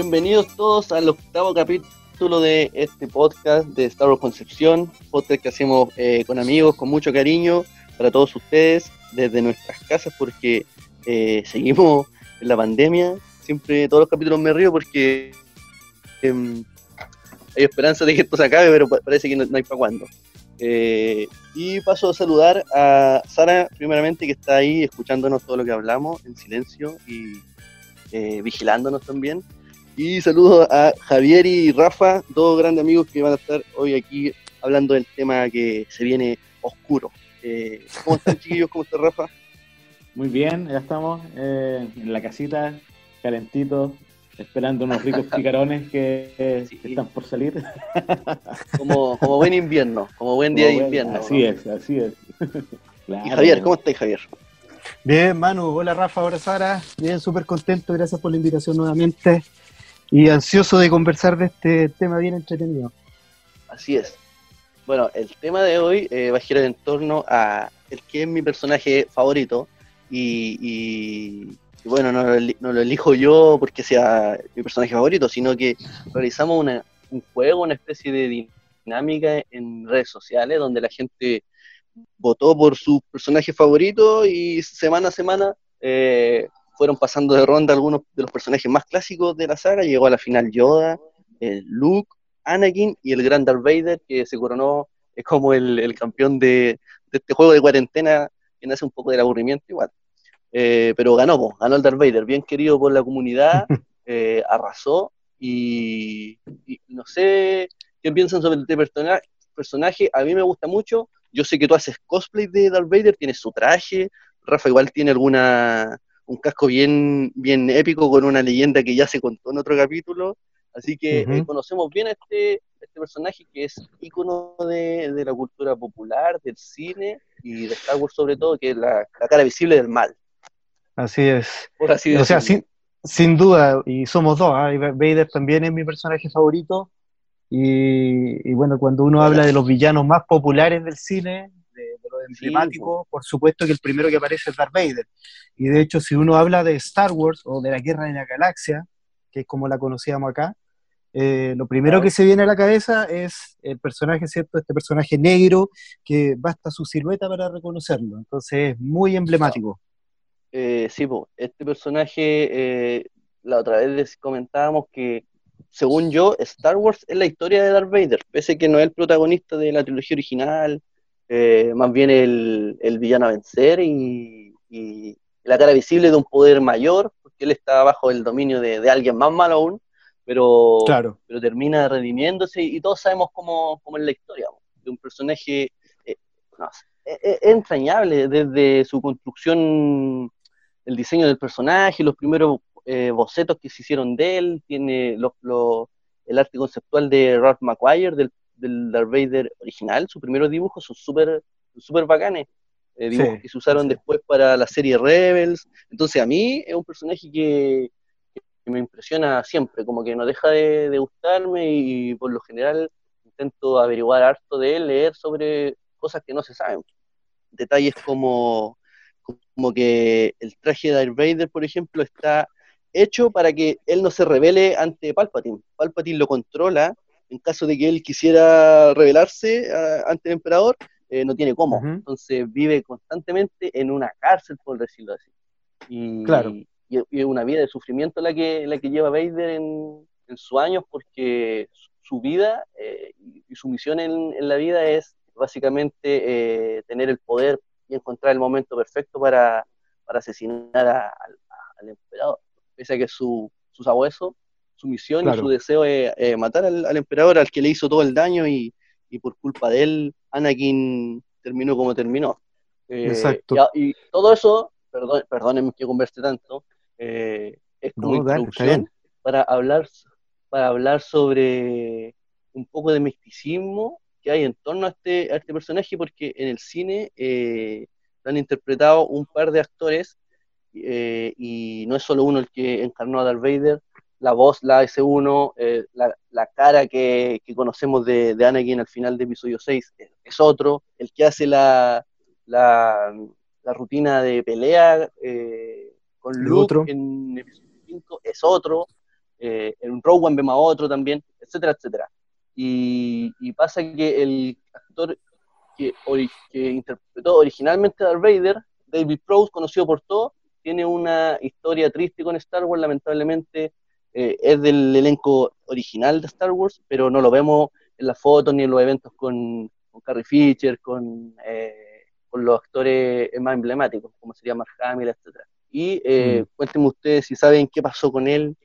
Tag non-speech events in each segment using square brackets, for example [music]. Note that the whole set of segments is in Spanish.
Bienvenidos todos al octavo capítulo de este podcast de Star Wars Concepción, podcast que hacemos eh, con amigos, con mucho cariño para todos ustedes desde nuestras casas porque eh, [laughs] seguimos en la pandemia. Siempre todos los capítulos me río porque em, hay esperanza de que esto se acabe, pero parece que no, hay para cuándo. Eh, y paso a saludar a Sara, primeramente, que está ahí escuchándonos todo lo que hablamos en silencio y eh, vigilándonos también. Y saludo a Javier y Rafa, dos grandes amigos que van a estar hoy aquí hablando del tema que se viene oscuro. Eh, ¿Cómo están, [laughs] chiquillos? ¿Cómo está Rafa? Muy bien, ya estamos en la casita, calentito, esperando unos ricos [laughs] picarones que, están por salir. [laughs] Como, como, buen invierno, como buen día de invierno. Así es, así es. Y Javier, ¿cómo estás, Javier? Bien, Manu, hola Rafa, hola Sara, bien, súper contento, gracias por la invitación nuevamente y ansioso de conversar de este tema bien entretenido. Así es. Bueno, el tema de hoy eh, va a girar en torno a el que es mi personaje favorito y bueno, no lo, elijo yo porque sea mi personaje favorito, sino que realizamos un juego, una especie de dinámica en redes sociales donde la gente votó por su personaje favorito y semana a semana eh, fueron pasando de ronda algunos de los personajes más clásicos de la saga. Llegó a la final Yoda, Luke, Anakin y el gran Darth Vader, que se coronó es como el, campeón de, de, este juego de cuarentena que nace un poco del aburrimiento igual. Eh, pero ganó, ganó el Darth Vader, bien querido por la comunidad, [laughs] eh, arrasó y, no sé qué piensan sobre este personaje, a mí me gusta mucho, yo sé que tú haces cosplay de Darth Vader, tienes su traje, Rafa igual tiene alguna un casco bien, bien épico con una leyenda que ya se contó en otro capítulo, así que eh, conocemos bien a este, este personaje que es ícono de, de, la cultura popular, del cine y de Star Wars sobre todo, que es la cara visible del mal. Así es. o sea, sin, duda, y somos dos, ¿ah? Vader también es mi personaje favorito. Y, bueno, cuando uno habla de los villanos más populares del cine, emblemáticos, por supuesto que el primero que aparece es Darth Vader. Y de hecho, si uno habla de Star Wars o de la Guerra de la Galaxia, que es como la conocíamos acá, eh, lo primero que se viene a la cabeza es el personaje, ¿cierto? Este personaje negro que basta su silueta para reconocerlo. Entonces es muy emblemático. Eh, sí, este personaje, eh, la otra vez les comentábamos que, según yo, Star Wars es la historia de Darth Vader, pese a que no es el protagonista de la trilogía original, eh, más bien el, villano a vencer y, la cara visible de un poder mayor, porque él está bajo el dominio de, alguien más malo aún, pero, pero termina redimiéndose y todos sabemos cómo, cómo es la historia de un personaje entrañable desde su construcción el diseño del personaje, los primeros eh, bocetos que se hicieron de él, tiene el arte conceptual de Ralph McQuire, del, del Darth Vader original, sus primeros dibujos son súper super bacanes, eh, dibujos que se usaron después para la serie Rebels, entonces a mí es un personaje que, me impresiona siempre, como que no deja de, de gustarme y por lo general intento averiguar harto de él, leer sobre cosas que no se saben. Detalles como como que el traje de Darth Vader, por ejemplo, está hecho para que él no se revele ante Palpatine. Palpatine lo controla, en caso de que él quisiera revelarse ah, ante el emperador, eh, no tiene cómo. Entonces vive constantemente en una cárcel, por decirlo así. Y, claro. y, una vida de sufrimiento la que, la que lleva Vader en, en sus años, porque su vida eh, y su misión en, en, la vida es básicamente eh, tener el poder y encontrar el momento perfecto para, asesinar al emperador. Pese a que su, su sabueso, su misión y su deseo es matar al, emperador al que le hizo todo el daño y, por culpa de él, Anakin terminó como terminó. Eh, Exacto. Y, todo eso, perdón, perdónenme que converse tanto, eh, es como introducción para hablar, para hablar sobre un poco de misticismo hay en torno a este, a este personaje, porque en el cine eh, lo han interpretado un par de actores eh, y no es solo uno el que encarnó a Darth Vader, la voz la hace uno, eh, la, la, cara que, que conocemos de, de, Anakin al final de episodio 6 es, otro, el que hace la, la, la rutina de pelea con Luke en episodio 5 es otro, eh, en Rogue One vemos a otro también, etcétera, etcétera. Y, pasa que el actor que, que, interpretó originalmente a Darth Vader, David Prowse, conocido por todo, tiene una historia triste con Star Wars, lamentablemente eh, es del elenco original de Star Wars, pero no lo vemos en las fotos ni en los eventos con, Carrie Fisher, con, eh, con los actores más emblemáticos, como sería Mark Hamill, etc. Y eh, mm. cuéntenme ustedes si saben qué pasó con él,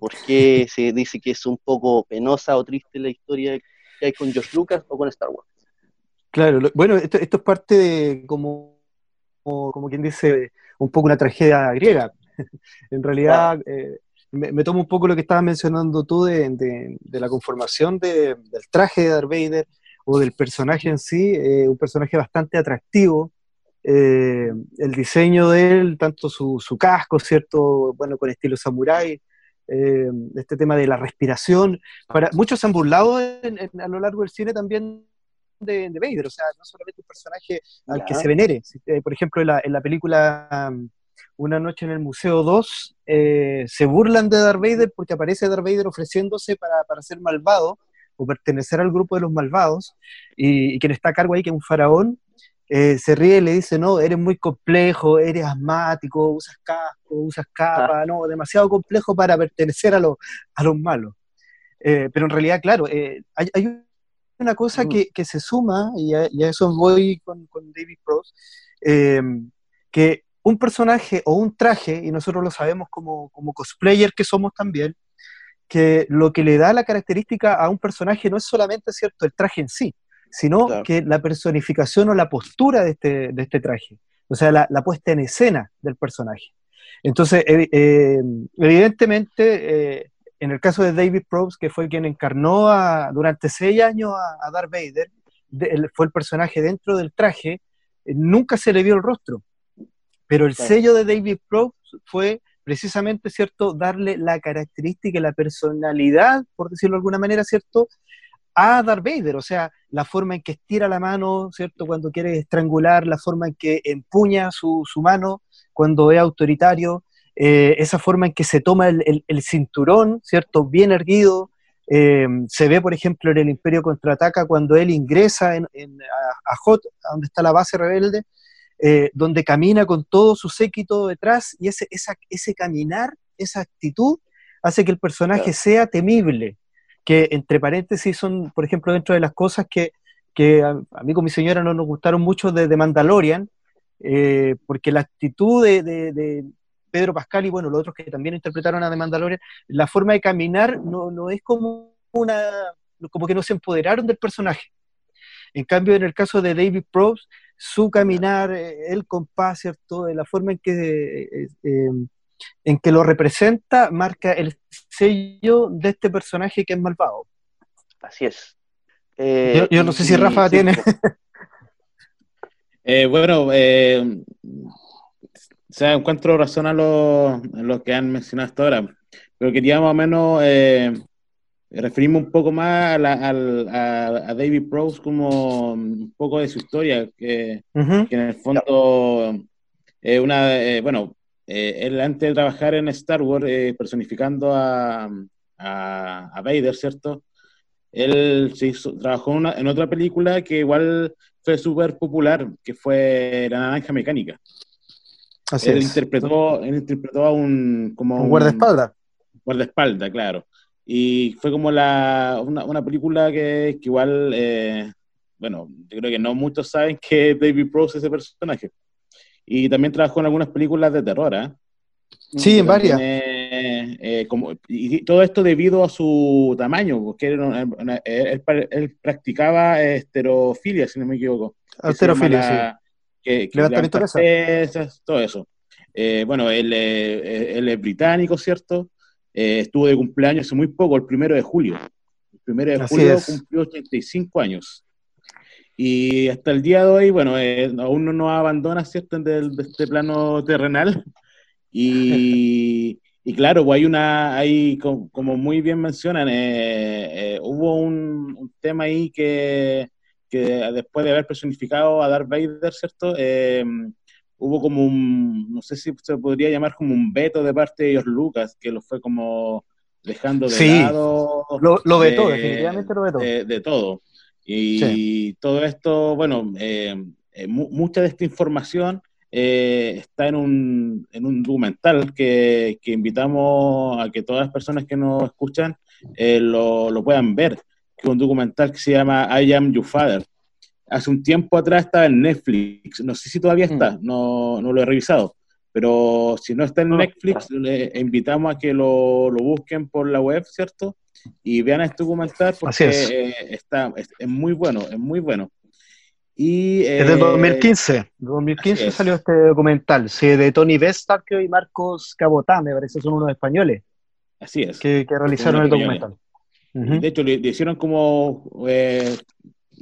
por qué [laughs] se dice que es un poco penosa o triste la historia que hay con George Lucas o con Star Wars. Claro, bueno, esto, es parte de, como, como, quien dice, un poco una tragedia griega. [laughs] en realidad, me, tomo un poco lo que estabas mencionando tú de, la conformación del traje de Darth Vader o del personaje en sí, eh, un personaje bastante atractivo. Eh, el diseño de él, tanto su, casco, ¿cierto? Bueno, con estilo samurai, eh, este tema de la respiración. Para, muchos se han burlado a lo largo del cine también de, Vader, o sea, no solamente un personaje al que se venere. por ejemplo, en la, en la película una noche en el Museo 2, eh, se burlan de Darth Vader porque aparece Darth Vader ofreciéndose para, para ser malvado o pertenecer al grupo de los malvados, y, quien está a cargo ahí, que es un faraón, eh, se ríe y le dice, no, eres muy complejo, eres asmático, usas casco, usas capa, ah. no, demasiado complejo para pertenecer a, a los malos. Eh, pero en realidad, claro, hay, hay, una cosa mm. que, que, se suma, y a, eso voy con, con David Prost, que un personaje o un traje, y nosotros lo sabemos como, como cosplayer que somos también, que lo que le da la característica a un personaje no es solamente cierto el traje en sí, sino que la personificación o la postura de este, de este traje, o sea, la, puesta en escena del personaje. Entonces, eh, evidentemente, eh, en el caso de David Probst, que fue quien encarnó durante seis años a, Darth Vader, fue el personaje dentro del traje, eh, nunca se le vio el rostro. Pero el sello de David Probst fue precisamente, ¿cierto?, darle la característica y la personalidad, por decirlo de alguna manera, ¿cierto?, a Darth Vader, o sea, la forma en que estira la mano, ¿cierto?, cuando quiere estrangular, la forma en que empuña su, mano cuando es autoritario, eh, esa forma en que se toma el, cinturón, ¿cierto?, bien erguido, eh, se ve, por ejemplo, en el Imperio Contraataca cuando él ingresa en, a, a Hot, donde está la base rebelde, eh, donde camina con todo su séquito detrás y ese, ese caminar, esa actitud, hace que el personaje sea temible, que entre paréntesis son, por ejemplo, dentro de las cosas que, a, mí con mi señora no nos gustaron mucho de, de Mandalorian, eh, porque la actitud de, Pedro Pascal y bueno, los otros que también interpretaron a The Mandalorian, la forma de caminar no, no es como una, como que no se empoderaron del personaje. En cambio, en el caso de David Probst, su caminar, eh, el compás, ¿cierto? De la forma en que, eh, eh, en que lo representa, marca el sello de este personaje que es malvado. Así es. yo, no sé si Rafa tiene. [laughs] bueno, o sea, encuentro razón a lo, lo, que han mencionado hasta ahora, pero quería más o menos referimos un poco más a, David Prowse como un poco de su historia, que, en el fondo es una, eh, bueno, eh, él antes de trabajar en Star Wars, eh, personificando a, a, Vader, ¿cierto? Él se trabajó en otra película que igual fue súper popular, que fue La Naranja Mecánica. Así él, Interpretó, él interpretó a un... Como un guardaespaldas. Guardaespaldas, claro. Y fue como la, una, una película que, que igual, eh, bueno, yo creo que no muchos saben que David Prowse es ese personaje. Y también trabajó en algunas películas de terror, ¿eh? Sí, en varias. Eh, como, y todo esto debido a su tamaño, porque él, practicaba esterofilia, si no me equivoco. Esterofilia, sí. Que, Levantamiento de todo eso. Eh, bueno, él, él, es británico, ¿cierto? Eh, estuvo de cumpleaños hace muy poco, el primero de julio. El primero de julio cumplió 85 años. Y hasta el día de hoy, bueno, eh, aún no nos abandona, ¿cierto?, de, este plano terrenal. Y, y, claro, pues hay una, hay, como, muy bien mencionan, eh, hubo un, tema ahí que, que, después de haber personificado a Darth Vader, ¿cierto?, hubo como un, no sé si se podría llamar como un veto de parte de ellos Lucas, que lo fue como dejando de lado... Lo, lo vetó, definitivamente lo vetó. De, todo. Y todo esto, bueno, mucha de esta información eh, está en un, en un documental que, que, invitamos a que todas las personas que nos escuchan eh, lo, lo, puedan ver, que es un documental que se llama I Am Your Father. Hace un tiempo atrás estaba en Netflix, no sé si todavía está, mm. no, no, lo he revisado, pero si no está en Netflix, le invitamos a que lo, lo, busquen por la web, ¿cierto? Y vean este documental porque eh, está, es, es muy bueno, es muy bueno. Y, es de 2015. Eh, 2015 salió este documental, sí, de Tony Vestarque y Marcos Cabotá, me parece, son unos españoles. Así es. Que, realizaron el documental. De hecho, le, hicieron como eh,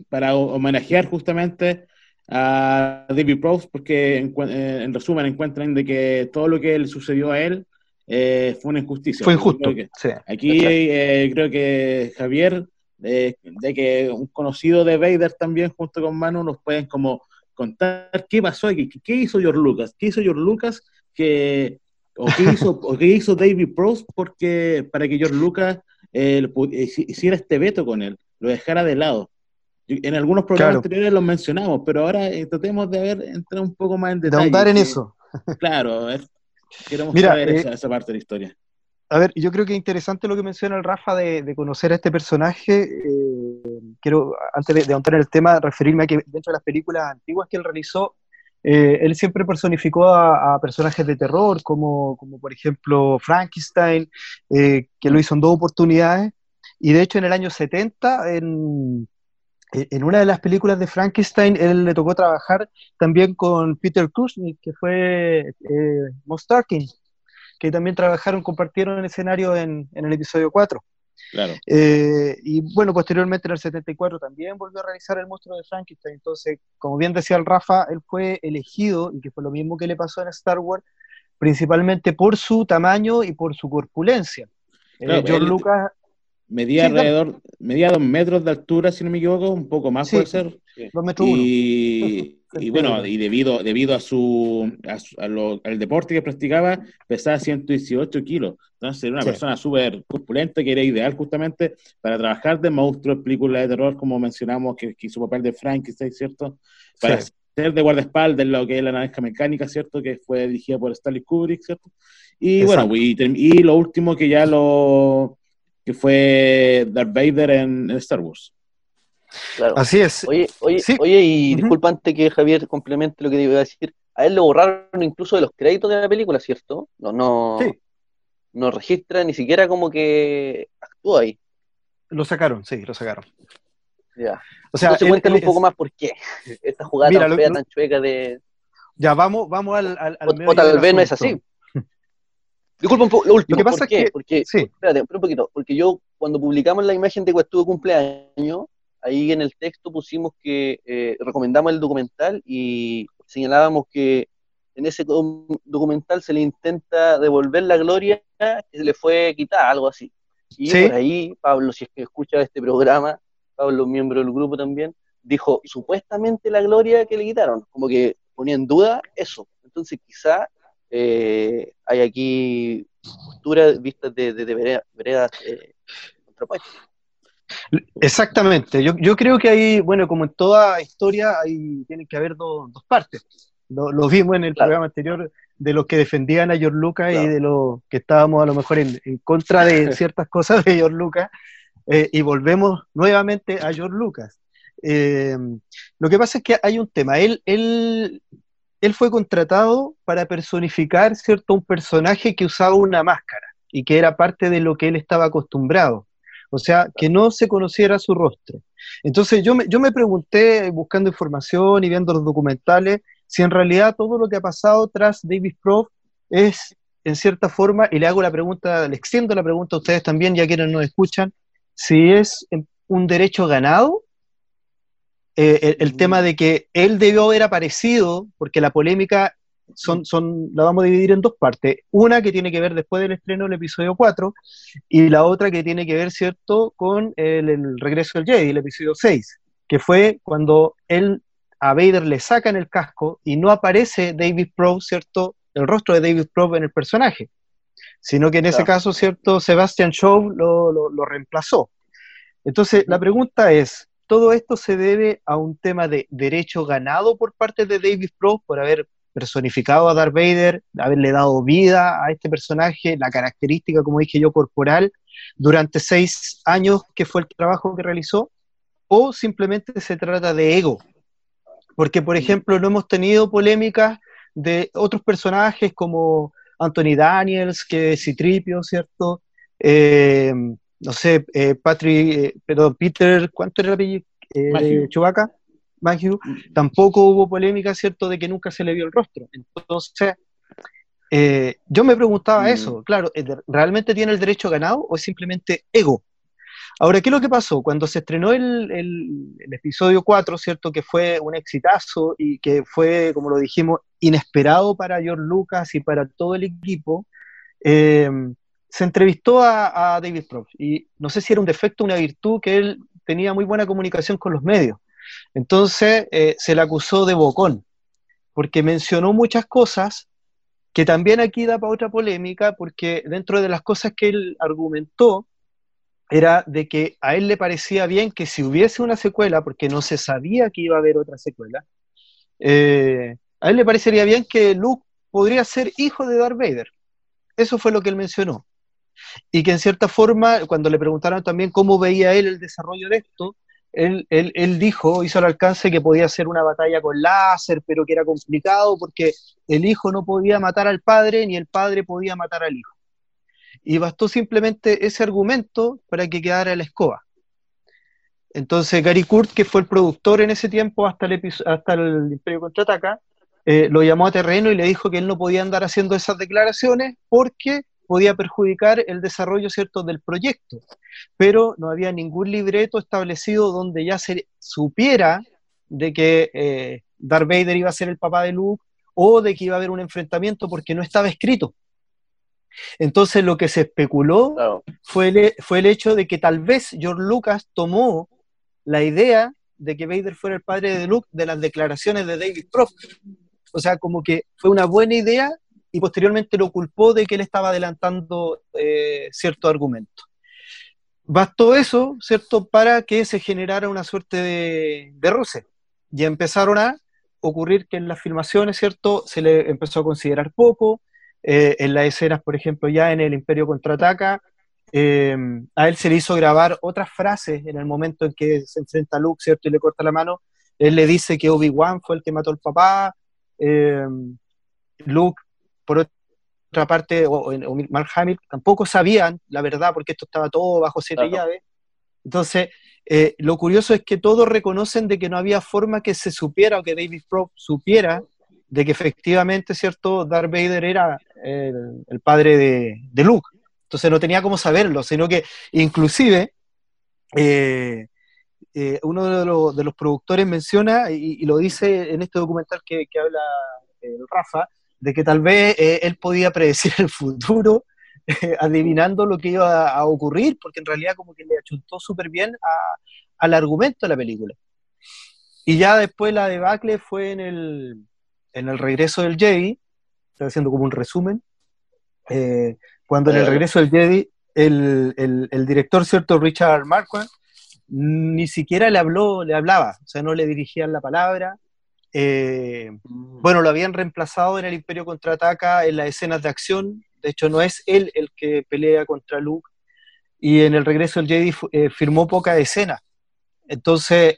para homenajear justamente a David Prowse, porque eh, en, resumen encuentran de que todo lo que le sucedió a él fue una injusticia. Fue injusto. Aquí creo que Javier de, que un conocido de Vader también, junto con Manu, nos pueden como contar qué pasó aquí, qué hizo George Lucas, qué hizo George Lucas que, o qué hizo, o qué hizo David Prost porque, para que George Lucas eh, hiciera este veto con él, lo dejara de lado. En algunos programas anteriores lo mencionamos, pero ahora eh, tratemos de ver, entrar un poco más en detalle. De en eso. [laughs] Claro, queremos saber eh, esa, esa parte de la historia. A ver, yo creo que es interesante lo que menciona el Rafa de, conocer a este personaje. Eh, quiero, antes de, de en el tema, referirme a que dentro de las películas antiguas que él realizó, eh, él siempre personificó a, personajes de terror, como, como por ejemplo Frankenstein, eh, que lo hizo en dos oportunidades. Y de hecho, en el año 70, en, en una de las películas de Frankenstein, él le tocó trabajar también con Peter Cushing, que fue eh, Moss que también trabajaron, compartieron el escenario en, el episodio 4. Claro. Eh, y bueno, posteriormente en el 74 también volvió a realizar el monstruo de Frankenstein. Entonces, como bien decía el Rafa, él fue elegido, y que fue lo mismo que le pasó en Star Wars, principalmente por su tamaño y por su corpulencia. Eh, George Lucas Medía alrededor, medía dos metros de altura, si no me equivoco, un poco más puede ser. Dos metros y, [laughs] y bueno, y debido, debido a su, al deporte que practicaba, pesaba 118 kilos. Entonces era una persona súper corpulenta que era ideal justamente para trabajar de monstruos, películas de terror, como mencionamos, que, hizo papel de Frankenstein, ¿cierto? Para ser de guardaespaldas en lo que es la naranja mecánica, ¿cierto? Que fue dirigida por Stanley Kubrick, ¿cierto? Y bueno, y, y lo último que ya lo que fue Darth Vader en, Star Wars. Así es. Oye, oye, oye y disculpante que Javier complemente lo que iba a decir. A él lo borraron incluso de los créditos de la película, ¿cierto? No, no, no registra ni siquiera como que actúa ahí. Lo sacaron, sí, lo sacaron. Ya. O sea, Entonces, cuéntale un poco más por qué. Esta jugada tan fea, tan chueca de. Ya, vamos, vamos al. al, o, tal vez no es así. Disculpa un poco, lo último. ¿Qué pasa ¿Por qué? Porque, sí. espérate, un poquito. Porque yo, cuando publicamos la imagen de cuando de cumpleaños, ahí en el texto pusimos que eh, recomendamos el documental y señalábamos que en ese documental se le intenta devolver la gloria que se le fue quitada, algo así. Y por ahí, Pablo, si es que escucha este programa, Pablo, miembro del grupo también, dijo supuestamente la gloria que le quitaron, como que ponía en duda eso. Entonces, quizá eh, hay aquí posturas vistas de, de, veredas eh, Exactamente, yo, yo, creo que hay, bueno, como en toda historia, hay, tiene que haber dos partes. Lo, vimos en el programa anterior de los que defendían a George Lucas y de los que estábamos a lo mejor en, contra de [laughs] ciertas cosas de George Lucas, eh, y volvemos nuevamente a George Lucas. lo que pasa es que hay un tema, él, él él fue contratado para personificar, ¿cierto?, un personaje que usaba una máscara y que era parte de lo que él estaba acostumbrado. O sea, que no se conociera su rostro. Entonces yo me, yo me pregunté, buscando información y viendo los documentales, si en realidad todo lo que ha pasado tras David Prof es, en cierta forma, y le hago la pregunta, le extiendo la pregunta a ustedes también, ya quienes nos escuchan, si es un derecho ganado eh, el, tema de que él debió haber aparecido, porque la polémica son, son, la vamos a dividir en dos partes. Una que tiene que ver después del estreno del episodio 4 y la otra que tiene que ver, ¿cierto?, con el, regreso del Jedi, el episodio 6, que fue cuando él a Vader le sacan el casco y no aparece David Pro, ¿cierto?, el rostro de David Pro en el personaje. sino que en ese caso, ¿cierto? Sebastian Shaw lo, lo, reemplazó. Entonces, la pregunta es, ¿todo esto se debe a un tema de derecho ganado por parte de David Pro por haber personificado a Darth Vader, haberle dado vida a este personaje, la característica, como dije yo, corporal, durante seis años que fue el trabajo que realizó, o simplemente se trata de ego. Porque, por ejemplo, no hemos tenido polémicas de otros personajes como Anthony Daniels, que es Citripio, ¿cierto? Eh, no sé, eh, Patrick, eh, perdón, Peter, ¿cuánto era el apellido? Eh, Chewbacca, tampoco hubo polémica, ¿cierto?, de que nunca se le vio el rostro. Entonces, yo me preguntaba mm. eso, claro, ¿realmente tiene el derecho ganado o es simplemente ego? Ahora, ¿qué es lo que pasó? Cuando se estrenó el, episodio 4, ¿cierto? Que fue un exitazo y que fue, como lo dijimos, inesperado para George Lucas y para todo el equipo, eh, se entrevistó a, David Prof. Y no sé si era un defecto o una virtud que él tenía muy buena comunicación con los medios. Entonces eh, se le acusó de bocón, porque mencionó muchas cosas que también aquí da para otra polémica, porque dentro de las cosas que él argumentó, era de que a él le parecía bien que si hubiese una secuela, porque no se sabía que iba a haber otra secuela, eh, a él le parecería bien que Luke podría ser hijo de Darth Vader. Eso fue lo que él mencionó. Y que en cierta forma, cuando le preguntaron también cómo veía él el desarrollo de esto, él, él, él, dijo, hizo el alcance que podía ser una batalla con láser, pero que era complicado porque el hijo no podía matar al padre ni el padre podía matar al hijo y bastó simplemente ese argumento para que quedara la escoba. Entonces Gary Kurt, que fue el productor en ese tiempo hasta el, hasta el Imperio Contraataca, eh, lo llamó a terreno y le dijo que él no podía andar haciendo esas declaraciones porque podía perjudicar el desarrollo cierto del proyecto, pero no había ningún libreto establecido donde ya se supiera de que eh, Darth Vader iba a ser el papá de Luke o de que iba a haber un enfrentamiento porque no estaba escrito. Entonces lo que se especuló fue, el, fue el hecho de que tal vez George Lucas tomó la idea de que Vader fuera el padre de Luke de las declaraciones de David Croft. O sea, como que fue una buena idea y posteriormente lo culpó de que él estaba adelantando eh, cierto argumento. Bastó eso, ¿cierto?, para que se generara una suerte de, roce. Y empezaron a ocurrir que en las filmaciones, ¿cierto?, se le empezó a considerar poco, eh, en las escenas, por ejemplo, ya en el Imperio Contraataca, eh, a él se le hizo grabar otras frases en el momento en que se enfrenta a Luke, ¿cierto? Y le corta la mano. Él le dice que Obi-Wan fue el que mató al papá. Eh, Luke, por otra parte, o, Mark Hamill, tampoco sabían la verdad porque esto estaba todo bajo siete llaves. Entonces, lo curioso es que todos reconocen de que no había forma que se supiera o que David Prop supiera de que efectivamente, ¿cierto? Darth Vader era el, padre de, Luke. Entonces no tenía cómo saberlo, sino que inclusive eh, eh, uno de, los productores menciona, y, lo dice en este documental que, habla eh, Rafa, de que tal vez él podía predecir el futuro [laughs] adivinando lo que iba a, ocurrir, porque en realidad como que le achuntó súper bien al argumento de la película. Y ya después la debacle fue en el, en el regreso del Jedi, estoy haciendo como un resumen, eh, cuando en el regreso del Jedi, el, director, ¿cierto? Richard Marquand, ni siquiera le habló, le hablaba, o sea, no le dirigían la palabra. Eh, mm. bueno, lo habían reemplazado en el Imperio Contraataca en las escenas de acción, de hecho no es él el que pelea contra Luke, y en el regreso del Jedi eh, firmó poca escena. Entonces,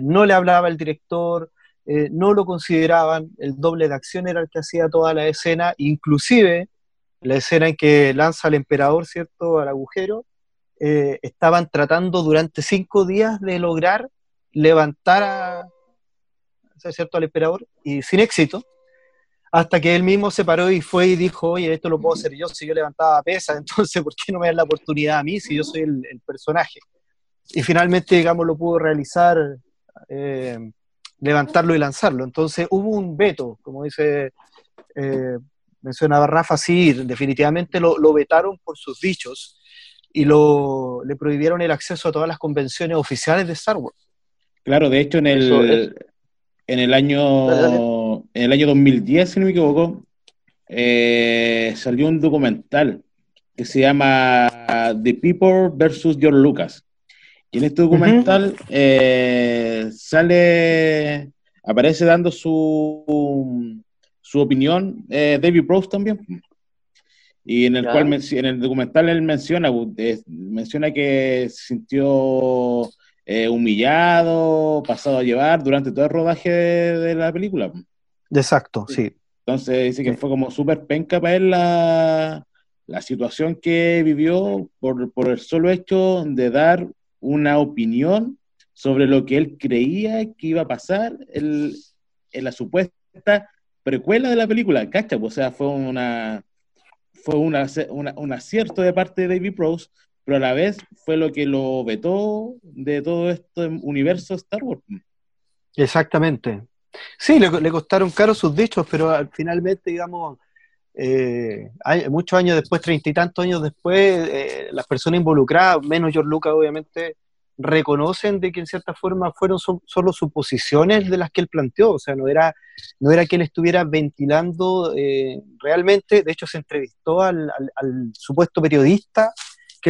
no le hablaba el director, eh, no lo consideraban, el doble de acción era el que hacía toda la escena, inclusive la escena en que lanza al emperador, ¿cierto?, al agujero, eh, estaban tratando durante cinco días de lograr levantar a, ¿cierto? al emperador, y sin éxito, hasta que él mismo se paró y fue y dijo, oye, esto lo puedo hacer yo si yo levantaba pesa, [laughs] entonces ¿por qué no me dan la oportunidad a mí si yo soy el, personaje? Y finalmente, digamos, lo pudo realizar eh, levantarlo y lanzarlo. Entonces hubo un veto, como dice, eh, mencionaba Rafa, sí, definitivamente lo, lo, vetaron por sus dichos y lo, le prohibieron el acceso a todas las convenciones oficiales de Star Wars. Claro, de hecho en el, en el año en el año 2010, si no me equivoco, eh, salió un documental que se llama The People versus George Lucas. Y en este documental eh, sale, aparece dando su, su opinión eh, David Prowse también. Y en el cual en el documental él menciona, menciona que se sintió humillado, pasado a llevar durante todo el rodaje de, la película. Exacto, sí. Entonces dice que fue como súper penca para él la, la situación que vivió por, por, el solo hecho de dar una opinión sobre lo que él creía que iba a pasar en, la supuesta precuela de la película, ¿cacha? O sea, fue una fue una, un acierto de parte de David Prose, pero a la vez fue lo que lo vetó de todo este universo Star Wars. Exactamente. Sí, le, costaron caros sus dichos, pero finalmente, digamos, eh, muchos años después, treinta y tantos años después, eh, las personas involucradas, menos George Lucas obviamente, reconocen de que en cierta forma fueron solo suposiciones de las que él planteó, o sea, no era, no era que él estuviera ventilando eh, realmente, de hecho se entrevistó al, supuesto periodista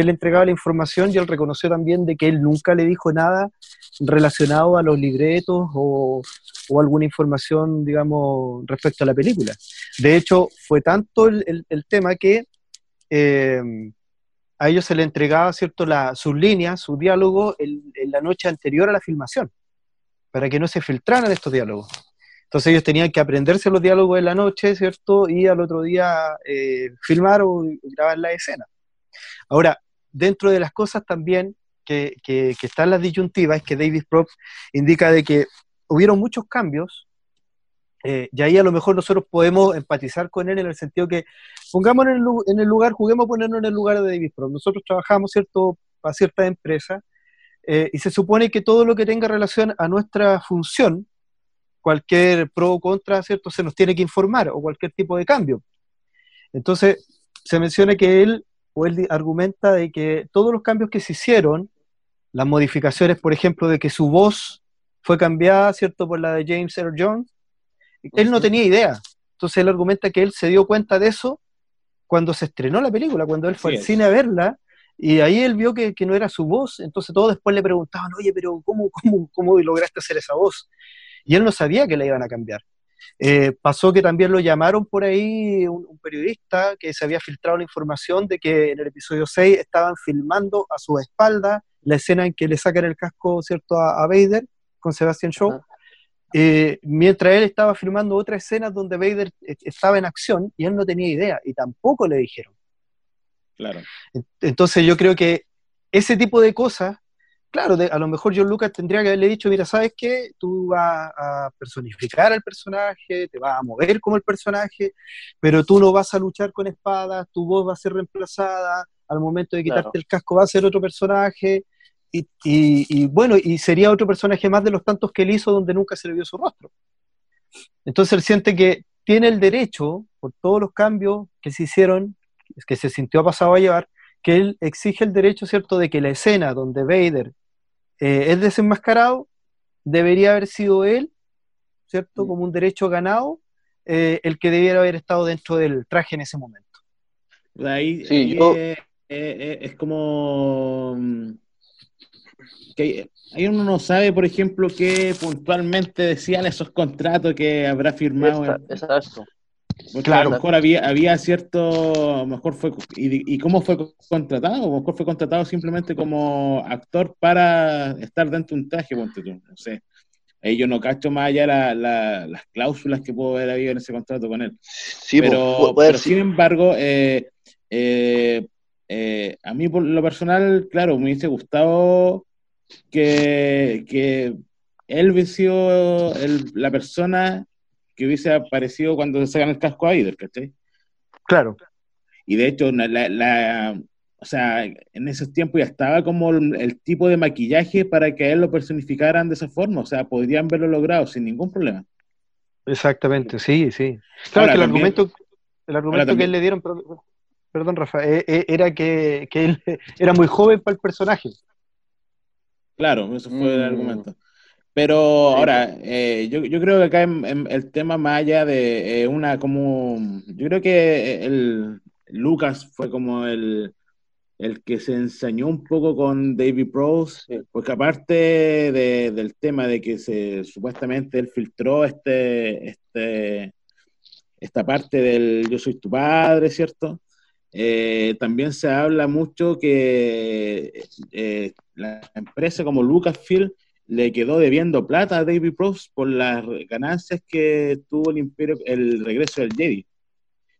le entregaba la información y él reconoció también de que él nunca le dijo nada relacionado a los libretos o, o alguna información, digamos, respecto a la película. De hecho, fue tanto el, el, tema que eh, a ellos se le entregaba, ¿cierto?, la, sus líneas, su diálogo en, la noche anterior a la filmación, para que no se filtraran estos diálogos. Entonces ellos tenían que aprenderse los diálogos en la noche, ¿cierto? Y al otro día eh, filmar o grabar la escena. Ahora, dentro de las cosas también que, que, que están las disyuntivas, es que David Prop indica de que hubieron muchos cambios, eh, y ahí a lo mejor nosotros podemos empatizar con él en el sentido que pongamos en el, en el lugar, juguemos a ponernos en el lugar de David Pro. Nosotros trabajamos cierto, para cierta empresa eh, y se supone que todo lo que tenga relación a nuestra función, cualquier pro o contra, ¿cierto? Se nos tiene que informar o cualquier tipo de cambio. Entonces, se menciona que él, o él argumenta de que todos los cambios que se hicieron, las modificaciones, por ejemplo, de que su voz fue cambiada, ¿cierto?, por la de James Earl Jones. Él no tenía idea. Entonces él argumenta que él se dio cuenta de eso cuando se estrenó la película, cuando él fue al cine a verla, y ahí él vio que, no era su voz, entonces todos después le preguntaban, oye, pero ¿cómo, cómo, cómo lograste hacer esa voz? Y él no sabía que la iban a cambiar. Eh, pasó que también lo llamaron por ahí un, un, periodista que se había filtrado la información de que en el episodio 6 estaban filmando a su espalda la escena en que le sacan el casco cierto a, a Vader con Sebastian Shaw, eh, mientras él estaba filmando otra escena donde Vader e-, estaba en acción y él no tenía idea y tampoco le dijeron. Claro. Entonces yo creo que ese tipo de cosas, claro, a lo mejor John Lucas tendría que haberle dicho, mira, ¿sabes qué? Tú vas a personificar al personaje, te vas a mover como el personaje, pero tú no vas a luchar con espadas, tu voz va a ser reemplazada, al momento de quitarte el casco va a ser otro personaje, y, bueno, y sería otro personaje más de los tantos que él hizo donde nunca se le vio su rostro. Entonces él siente que tiene el derecho, por todos los cambios que se hicieron, que se sintió pasado a llevar, que él exige el derecho, ¿cierto?, de que la escena donde Vader eh, es desenmascarado, debería haber sido él, ¿cierto?, como un derecho ganado, eh, el que debiera haber estado dentro del traje en ese momento. Ahí, sí, es como mm, que ahí uno no sabe, por ejemplo, qué puntualmente decían esos contratos que habrá firmado. exacto. Claro. a lo mejor había, había cierto, mejor fue, y, cómo fue contratado? A lo mejor fue contratado simplemente como actor para estar dentro de un traje, no sé. Ahí yo no cacho más allá las cláusulas que pudo haber habido en ese contrato con él. Sí, pero, pero sin embargo, eh, eh, eh, a mí por lo personal, claro, me hubiese gustado que, que él hubiese sido la persona que hubiese aparecido cuando se sacan el casco a Vader, ¿cachai? Claro. Y de hecho, la, o sea, en esos tiempos ya estaba como el, tipo de maquillaje para que a él lo personificaran de esa forma, o sea, podrían verlo logrado sin ningún problema. Exactamente, sí, sí. Claro que el argumento, el argumento que él le dieron, perdón, Rafa, e, e, era que, que, él [laughs] era muy joven para el personaje. Claro, eso fue el mm. argumento. Pero ahora, eh, yo, yo, creo que acá en, el tema más allá de eh, una como... Yo creo que el, Lucas fue como el, el que se ensañó un poco con David Prose, porque aparte del tema de que se supuestamente él filtró este, este, esta parte del yo soy tu padre, ¿cierto? Eh, también se habla mucho que eh, la empresa como Lucasfilm le quedó debiendo plata a David Prose por las ganancias que tuvo el imperio, el regreso del Jedi.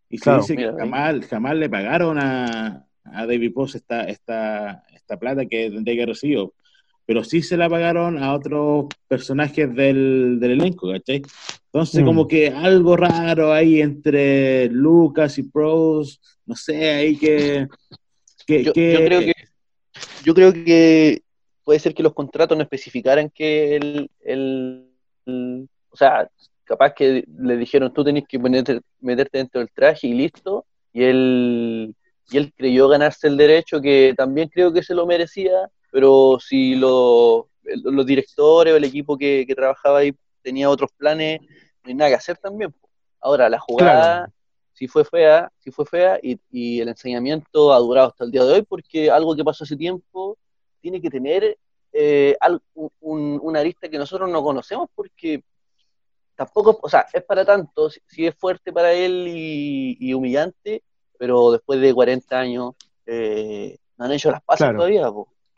Y se dice que jamás, jamás le pagaron a, a David Post esta, esta, esta plata que tendría que recibir, pero sí se la pagaron a otros personajes del, del elenco, ¿cachai? Entonces, como mm. que algo raro ahí entre Lucas y Pros, no sé, ahí que... yo, creo que yo creo que puede ser que los contratos no especificaran que el, el, o sea, capaz que le dijeron tú tenés que meterte, meterte dentro del traje y listo, y él y él creyó ganarse el derecho, que también creo que se lo merecía, pero si los directores o el equipo que, trabajaba ahí tenía otros planes, no hay nada que hacer también. Ahora, la jugada sí fue fea, sí fue fea, y, el enseñamiento ha durado hasta el día de hoy, porque algo que pasó hace tiempo tiene que tener eh, una arista que nosotros no conocemos, porque tampoco, o sea, es para tanto, si, es fuerte para él y humillante, pero después de 40 años eh, no han hecho las pasas todavía.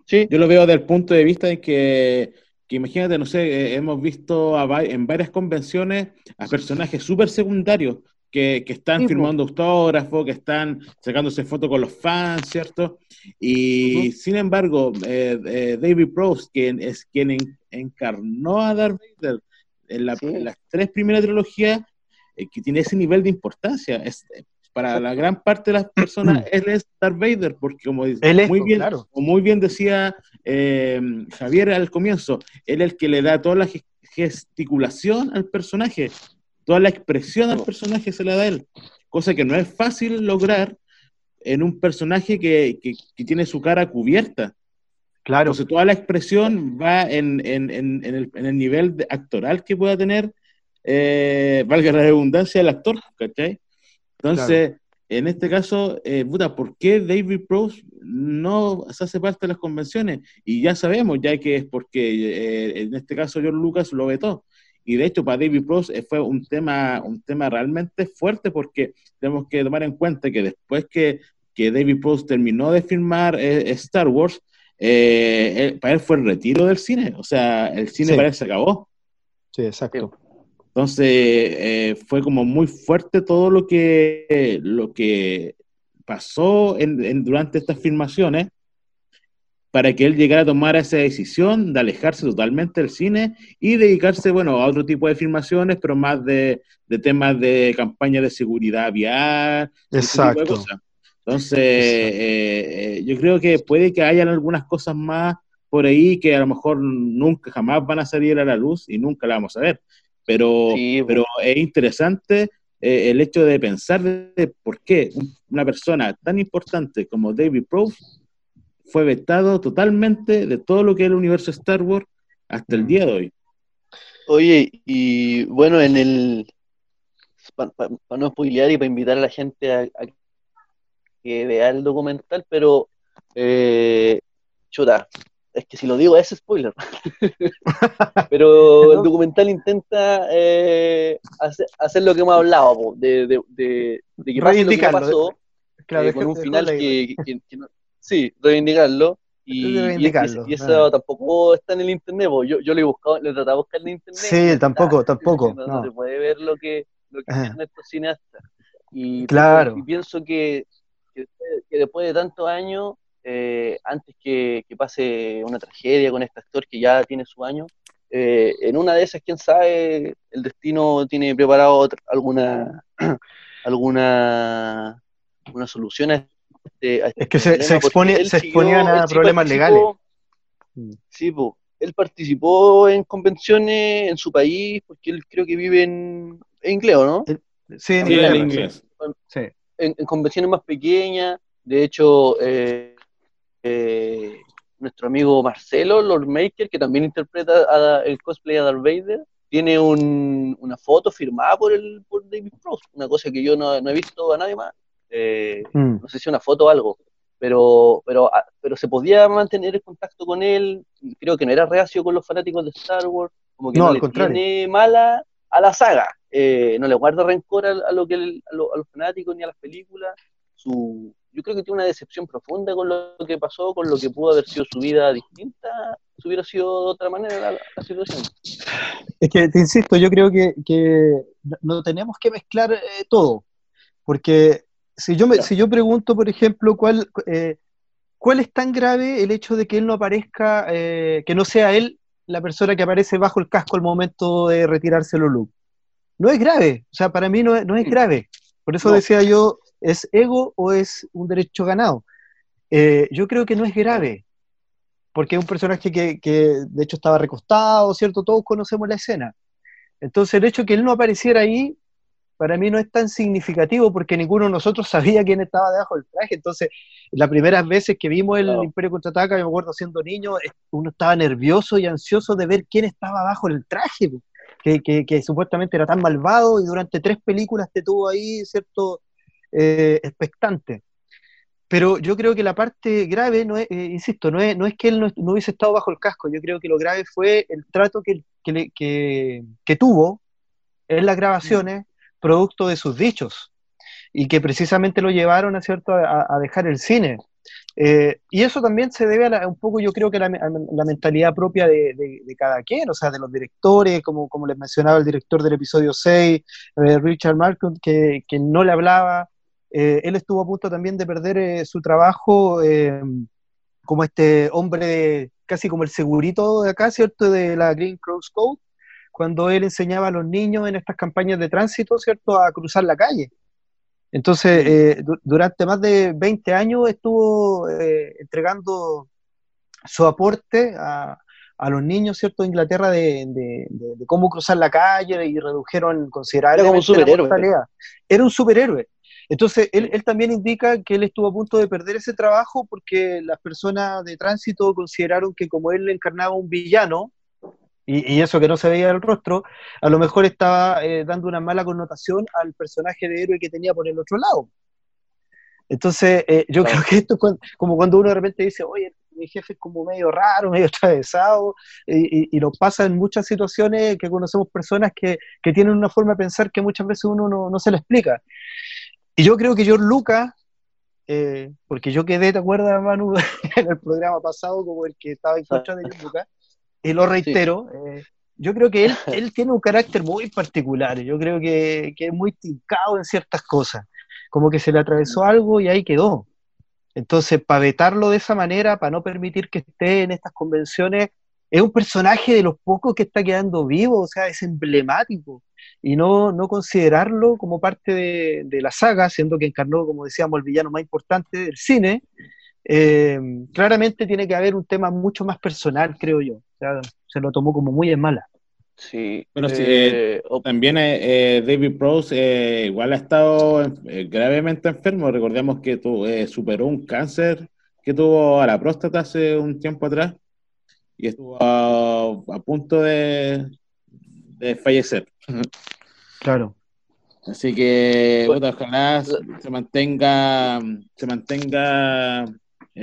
Sí. Yo lo veo desde el punto de vista de que, que imagínate, no sé, eh, hemos visto en varias convenciones a personajes súper secundarios que, que, están firmando autógrafos, que están sacándose fotos con los fans, ¿cierto? Y sin embargo, eh, David Prowse, quien es quien encarnó a Darth Vader en, la, las tres primeras trilogías, que tiene ese nivel de importancia. Es, para la gran parte de las personas, [clears throat] él es Darth Vader, porque como, muy, bien, muy bien decía eh, Javier al comienzo, él es el que le da toda la gesticulación al personaje, toda la expresión al personaje se la da él, cosa que no es fácil lograr en un personaje que, que, tiene su cara cubierta. Claro. Entonces toda la expresión va en, en, en, el, en el, nivel actoral que pueda tener, eh, valga la redundancia, el actor, ¿cachai? Entonces, en este caso, eh, puta, ¿por qué David Prose no se hace parte de las convenciones? Y ya sabemos, ya que es porque eh, en este caso George Lucas lo vetó. Y de hecho, para David Prose eh, fue un tema, un tema realmente fuerte porque tenemos que tomar en cuenta que después que, que David Prose terminó de filmar Star Wars, para él fue el retiro del cine. O sea, el cine para él se acabó. Sí, exacto. Entonces, eh, fue como muy fuerte todo lo que, lo que pasó en, durante estas filmaciones para que él llegara a tomar esa decisión de alejarse totalmente del cine y dedicarse, bueno, a otro tipo de filmaciones, pero más de, temas de campaña de seguridad vial. Exacto. Entonces, eh, eh, yo creo que puede que hayan algunas cosas más por ahí que a lo mejor nunca, jamás van a salir a la luz y nunca la vamos a ver. Pero, pero es interesante eh, el hecho de pensar de por qué una persona tan importante como David Prowse fue vetado totalmente de todo lo que es el universo Star Wars hasta el día de hoy. Oye, y bueno, en el. Para no spoilear y para invitar a la gente a, que vea el documental, pero. Eh, chuta, es que si lo digo es spoiler. [laughs] Pero [laughs] el documental intenta eh, hacer, lo que hemos hablado, de, de, de, de que pase lo que pasó, claro, eh, con un final que, sí, reivindicarlo. Y, y, eso ah. tampoco está en el internet, yo, yo lo he buscado, lo he tratado de buscar en el internet. Sí, tampoco, tampoco. No, se puede ver lo que, lo que hacen estos cineastas. Y, claro. y pienso que, que, después de tantos años eh, antes que, pase una tragedia con este actor que ya tiene su año. Eh, en una de esas, quién sabe, el destino tiene preparado [clears throat] alguna, alguna una solución a este, Es que se, se, exponían a problemas legales. Sí, él participó en convenciones en su país, porque él creo que vive en, inglés, ¿no? Sí, en inglés. En, convenciones más pequeñas, de hecho, eh, eh, nuestro amigo Marcelo, Lord Maker, que también interpreta el cosplay de Darth Vader, tiene una foto firmada por, el, por David Frost, una cosa que yo no, he visto a nadie más. Eh, mm. no sé si una foto o algo, pero, pero, ah, pero se podía mantener el contacto con él, creo que no era reacio con los fanáticos de Star Wars, como que no, le tiene mala a la saga, eh, no le guarda rencor a, lo que a, los fanáticos ni a las películas, su, yo creo que tiene una decepción profunda con lo que pasó, con lo que pudo haber sido su vida distinta, si hubiera sido de otra manera la, situación. Es que, te insisto, yo creo que, que no tenemos que mezclar eh, todo, porque si yo, me, si yo pregunto, por ejemplo, cuál, eh, cuál es tan grave el hecho de que él no aparezca, eh, que no sea él la persona que aparece bajo el casco al momento de retirarse el look. No es grave, o sea, para mí no es, no es grave. Por eso decía yo, ¿es ego o es un derecho ganado? Eh, yo creo que no es grave, porque es un personaje que, que, de hecho estaba recostado, ¿cierto? Todos conocemos la escena. Entonces el hecho de que él no apareciera ahí para mí no es tan significativo porque ninguno de nosotros sabía quién estaba debajo del traje. Entonces, las primeras veces que vimos el Imperio Contraataca, yo me acuerdo siendo niño, uno estaba nervioso y ansioso de ver quién estaba bajo el traje, que, que, supuestamente era tan malvado y durante tres películas te tuvo ahí, ¿cierto?, eh, expectante. Pero yo creo que la parte grave, no es, eh, insisto, no es, no es que él no, hubiese estado bajo el casco, yo creo que lo grave fue el trato que, que, que tuvo en las grabaciones producto de sus dichos y que precisamente lo llevaron a, ¿cierto? a, dejar el cine. Eh, y eso también se debe a un poco, yo creo que a la, mentalidad propia de, cada quien, o sea, de los directores, como, como les mencionaba el director del episodio 6, eh, Richard Markham, que, que, no le hablaba. Eh, él estuvo a punto también de perder su trabajo como este hombre, casi como el segurito de acá, ¿cierto? De la Green Cross Code cuando él enseñaba a los niños en estas campañas de tránsito, ¿cierto?, a cruzar la calle. Entonces, eh, durante más de 20 años estuvo eh, entregando su aporte a, los niños, ¿cierto?, de Inglaterra de, cómo cruzar la calle y redujeron considerablemente Era como un Era un superhéroe. Entonces, él, él, también indica que él estuvo a punto de perder ese trabajo porque las personas de tránsito consideraron que como él encarnaba un villano, y, eso que no se veía el rostro, a lo mejor estaba eh, dando una mala connotación al personaje de héroe que tenía por el otro lado. Entonces, eh, yo creo que esto es como cuando uno de repente dice, oye, mi jefe es como medio raro, [laughs] medio atravesado, y, y, nos pasa en muchas situaciones que conocemos personas que, que, tienen una forma de pensar que muchas veces uno no, no se le explica. Y yo creo que George Lucas, eh, porque yo quedé, ¿te acuerdas, Manu, [laughs] en el programa pasado como el que estaba en contra de George Lucas? Y lo reitero, eh, yo creo que él, [laughs] él tiene un carácter muy particular, yo creo que, que, es muy tincado en ciertas cosas, como que se le atravesó algo y ahí quedó. Entonces, para vetarlo de esa manera, para no permitir que esté en estas convenciones, es un personaje de los pocos que está quedando vivo, o sea, es emblemático. Y no, no considerarlo como parte de, de la saga, siendo que encarnó, como decíamos, el villano más importante del cine, eh, claramente tiene que haber un tema mucho más personal, creo yo. O sea, se lo tomó como muy en mala. Sí. Bueno, sí, eh, también eh, David Prose igual ha estado gravemente enfermo. Recordemos que superó un cáncer que tuvo a la próstata hace un tiempo atrás y estuvo a, punto de, de fallecer. Claro. Así que, ojalá se mantenga, se mantenga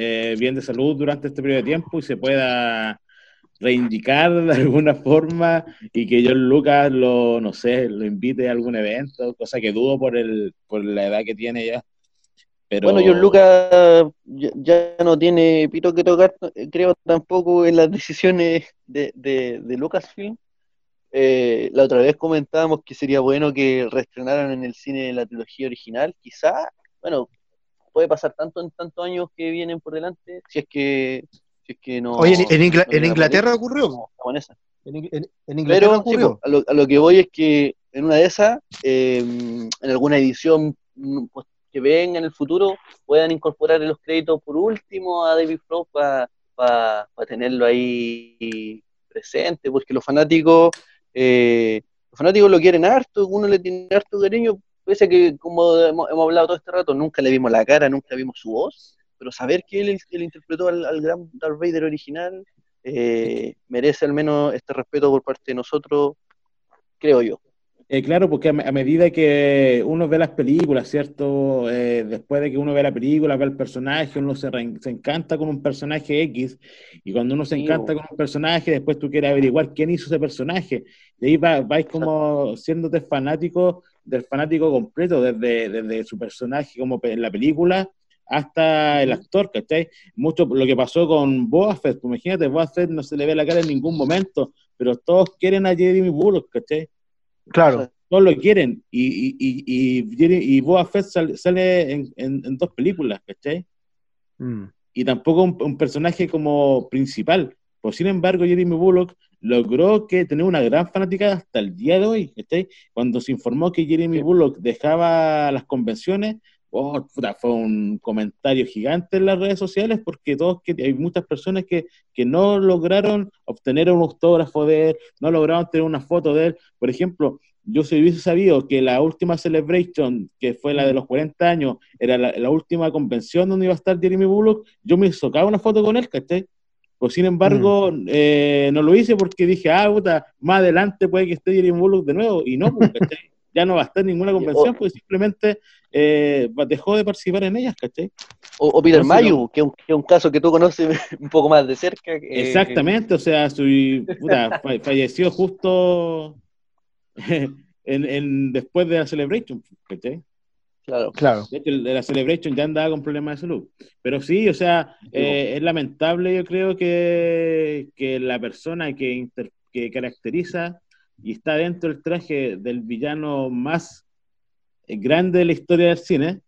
eh, bien de salud durante este periodo de tiempo y se pueda reivindicar de alguna forma y que John Lucas lo, no sé, lo invite a algún evento, cosa que dudo por, el, por la edad que tiene ya. Pero... Bueno, John Lucas ya, no tiene pito que tocar, creo tampoco en las decisiones de, de, Lucasfilm. Eh, la otra vez comentábamos que sería bueno que reestrenaran en el cine la trilogía original, quizá, bueno, puede pasar tanto en tantos años que vienen por delante, si es que, si es que no. Oye, en, Inglaterra ocurrió. En, Inglaterra ocurrió. a, lo, que voy es que en una de esas, em, en alguna edición mm, pues, que venga en el futuro, puedan incorporar en los créditos por último a David Frost para tenerlo ahí presente, porque los fanáticos, eh, los fanáticos lo quieren harto, uno le tiene harto cariño, Pese que, como hemos, hablado todo este rato, nunca le vimos la cara, nunca vimos su voz, pero saber que él, interpretó al, gran Darth Vader original eh, merece al menos este respeto por parte de nosotros, creo yo. Eh, claro, porque a, medida que uno ve las películas, ¿cierto? Eh, después de que uno ve la película, ve el personaje, uno se, se encanta con un personaje X, y cuando uno se encanta con un personaje, después tú quieres averiguar quién hizo ese personaje. Y ahí vais como siéndote fanático del fanático completo, desde, desde su personaje como en la película hasta el actor, ¿cachai? Mucho lo que pasó con Boa Fett, pues imagínate, Boa Fett no se le ve la cara en ningún momento, pero todos quieren a Jeremy Bullock, ¿cachai? Claro. todos lo quieren, y, y, y, y, Boa Fett sale, en, en, dos películas, ¿cachai? Mm. Y tampoco un, personaje como principal. Pues sin embargo, Jeremy Bullock logró que tener una gran fanática hasta el día de hoy, ¿cachai? Cuando se informó que Jeremy Bullock dejaba las convenciones, oh, fue un comentario gigante en las redes sociales porque todos que hay muchas personas que, que no lograron obtener un autógrafo de él, no lograron tener una foto de él. Por ejemplo, yo si hubiese sabido que la última celebration, que fue la de los 40 años, era la, última convención donde iba a estar Jeremy Bullock, yo me sacaba una foto con él, ¿cachai? Pues sin embargo, mm. eh, no lo hice porque dije, ah, puta, más adelante puede que esté Jeremy Bullock de nuevo, y no, pues, [laughs] ¿cachai? ya no va a estar en ninguna convención, porque simplemente eh, dejó de participar en ellas, ¿cachai? O, Peter Mayu, que, es un caso que tú conoces [laughs] un poco más de cerca. Exactamente, o sea, su, [laughs] falleció justo en, después de la Celebration, ¿cachai? Claro, claro. De hecho, la Celebration ya andaba con problemas de salud. Pero sí, o sea, eh, es lamentable, yo creo que, que la persona que, que caracteriza y está dentro del traje del villano más eh, grande de la historia del cine,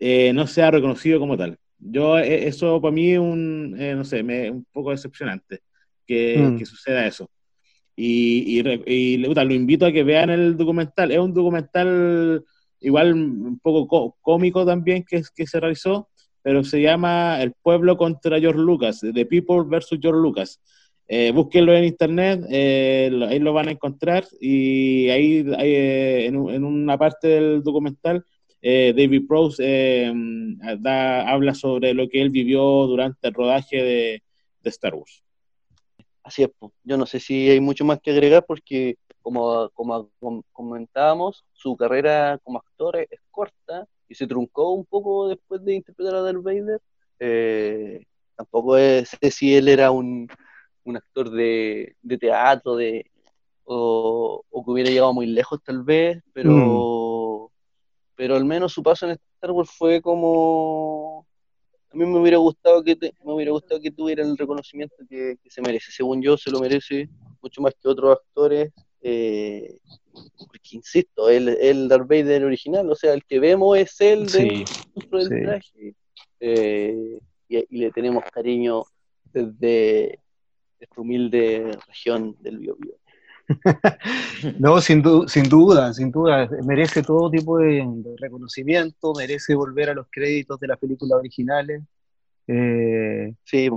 eh, no sea reconocido como tal. Yo, eh, eso para mí es un, no sé, me, un poco decepcionante que, mm. que suceda eso. Y, y, lo invito a que vean el documental. Es un documental igual un poco cómico también que, que se realizó, pero se llama El pueblo contra George Lucas, The People versus George Lucas. Eh, búsquenlo en internet, eh, ahí lo van a encontrar y ahí, eh, en, una parte del documental David Prose habla sobre lo que él vivió durante el rodaje de, Star Wars. Así es, yo no sé si hay mucho más que agregar porque como, como, comentábamos, su carrera como actor es corta y se truncó un poco después de interpretar a Darth Vader. tampoco sé si él era un un actor de, teatro de, o, que hubiera llegado muy lejos tal vez, pero, mm. pero al menos su paso en Star Wars fue como... A mí me hubiera gustado que me hubiera gustado que tuviera el reconocimiento que, se merece. Según yo, se lo merece mucho más que otros actores. Eh, porque insisto, el, el Darth Vader original, o sea, el que vemos es él del traje. Eh, y, le tenemos cariño desde, esta humilde región del Biobío. [laughs] no, sin, sin duda, sin duda, merece todo tipo de, reconocimiento, merece volver a los créditos de las películas originales. Eh, sí.